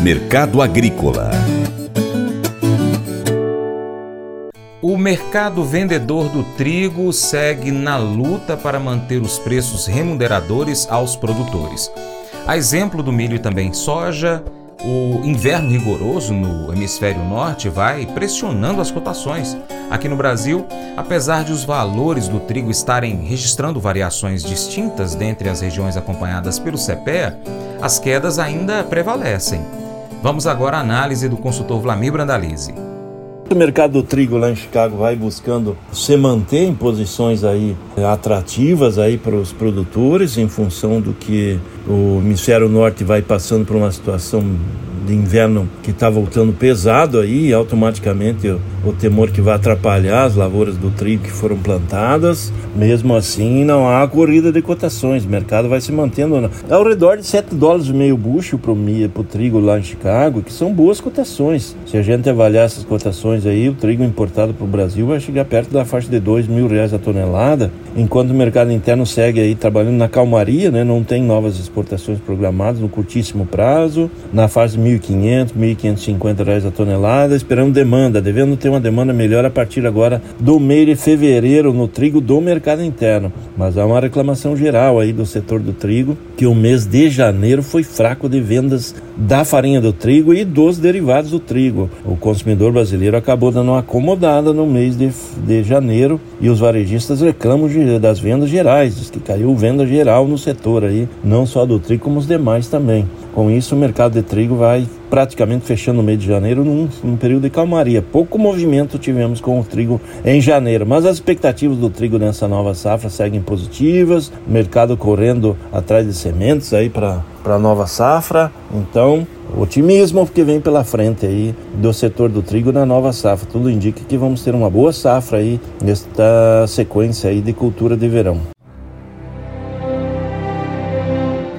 Mercado Agrícola O mercado vendedor do trigo segue na luta para manter os preços remuneradores aos produtores. A exemplo do milho e também soja, o inverno rigoroso no hemisfério norte vai pressionando as cotações. Aqui no Brasil, apesar de os valores do trigo estarem registrando variações distintas dentre as regiões acompanhadas pelo CPEA, as quedas ainda prevalecem. Vamos agora à análise do consultor Vlamir Brandalize. O mercado do trigo lá em Chicago vai buscando se manter em posições aí atrativas aí para os produtores em função do que o hemisfério norte vai passando por uma situação de inverno que está voltando pesado aí, automaticamente o, o, temor que vai atrapalhar as lavouras do trigo que foram plantadas. Mesmo assim, não há corrida de cotações, o mercado vai se mantendo na, ao redor de 7 dólares e meio bucho para o trigo lá em Chicago, que são boas cotações. Se a gente avaliar essas cotações aí, o trigo importado para o Brasil vai chegar perto da faixa de 2 mil reais a tonelada, enquanto o mercado interno segue aí trabalhando na calmaria, né? não tem novas exportações programadas no curtíssimo prazo, na fase de 1.500, 1.550 reais a tonelada, esperando demanda, devendo ter uma demanda melhor a partir agora do mês de fevereiro no trigo do mercado interno. Mas há uma reclamação geral aí do setor do trigo, que o mês de janeiro foi fraco de vendas da farinha do trigo e dos derivados do trigo. O consumidor brasileiro acabou dando uma acomodada no mês de, de janeiro e os varejistas reclamam de, das vendas gerais, diz que caiu venda geral no setor aí, não só do trigo como os demais também. Com isso, o mercado de trigo vai praticamente fechando no mês de janeiro num, num, período de calmaria. Pouco movimento tivemos com o trigo em janeiro, mas as expectativas do trigo nessa nova safra seguem positivas, o mercado correndo atrás de sementes aí para a nova safra. Então, otimismo que vem pela frente aí do setor do trigo na nova safra. Tudo indica que vamos ter uma boa safra aí nesta sequência aí de cultura de verão.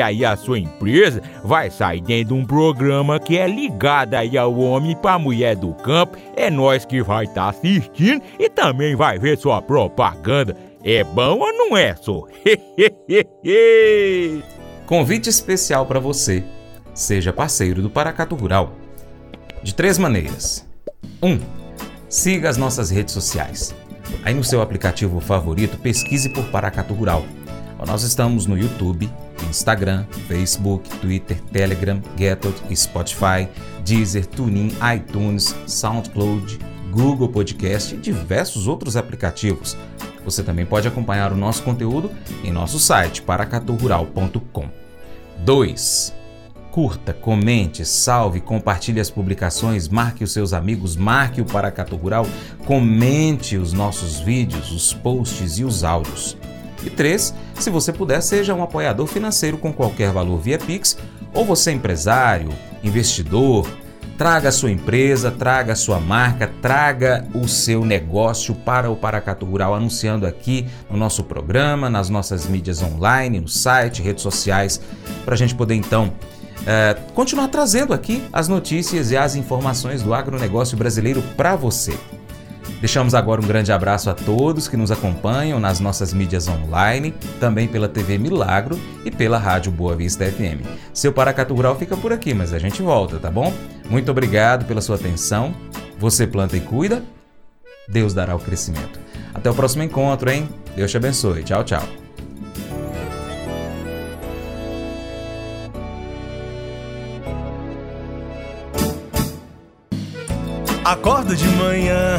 aí a sua empresa vai sair dentro de um programa que é ligado aí ao homem para mulher do campo. É nós que vai estar tá assistindo e também vai ver sua propaganda. É bom ou não é, só? Convite especial para você. Seja parceiro do Paracato Rural. De três maneiras. 1. Um, siga as nossas redes sociais. Aí no seu aplicativo favorito, pesquise por Paracato Rural. Nós estamos no YouTube, Instagram, Facebook, Twitter, Telegram, Getot, Spotify, Deezer, TuneIn, iTunes, SoundCloud, Google Podcast e diversos outros aplicativos. Você também pode acompanhar o nosso conteúdo em nosso site paracaturural.com. 2. Curta, comente, salve, compartilhe as publicações, marque os seus amigos, marque o Paracatu Rural, comente os nossos vídeos, os posts e os áudios. E 3. Se você puder, seja um apoiador financeiro com qualquer valor via Pix, ou você é empresário, investidor, Traga a sua empresa, traga a sua marca, traga o seu negócio para o Paracato Rural, anunciando aqui no nosso programa, nas nossas mídias online, no site, redes sociais, para a gente poder então é, continuar trazendo aqui as notícias e as informações do agronegócio brasileiro para você. Deixamos agora um grande abraço a todos que nos acompanham nas nossas mídias online, também pela TV Milagro e pela Rádio Boa Vista FM. Seu Paracatu Rural fica por aqui, mas a gente volta, tá bom? Muito obrigado pela sua atenção. Você planta e cuida, Deus dará o crescimento. Até o próximo encontro, hein? Deus te abençoe. Tchau, tchau. Acordo de manhã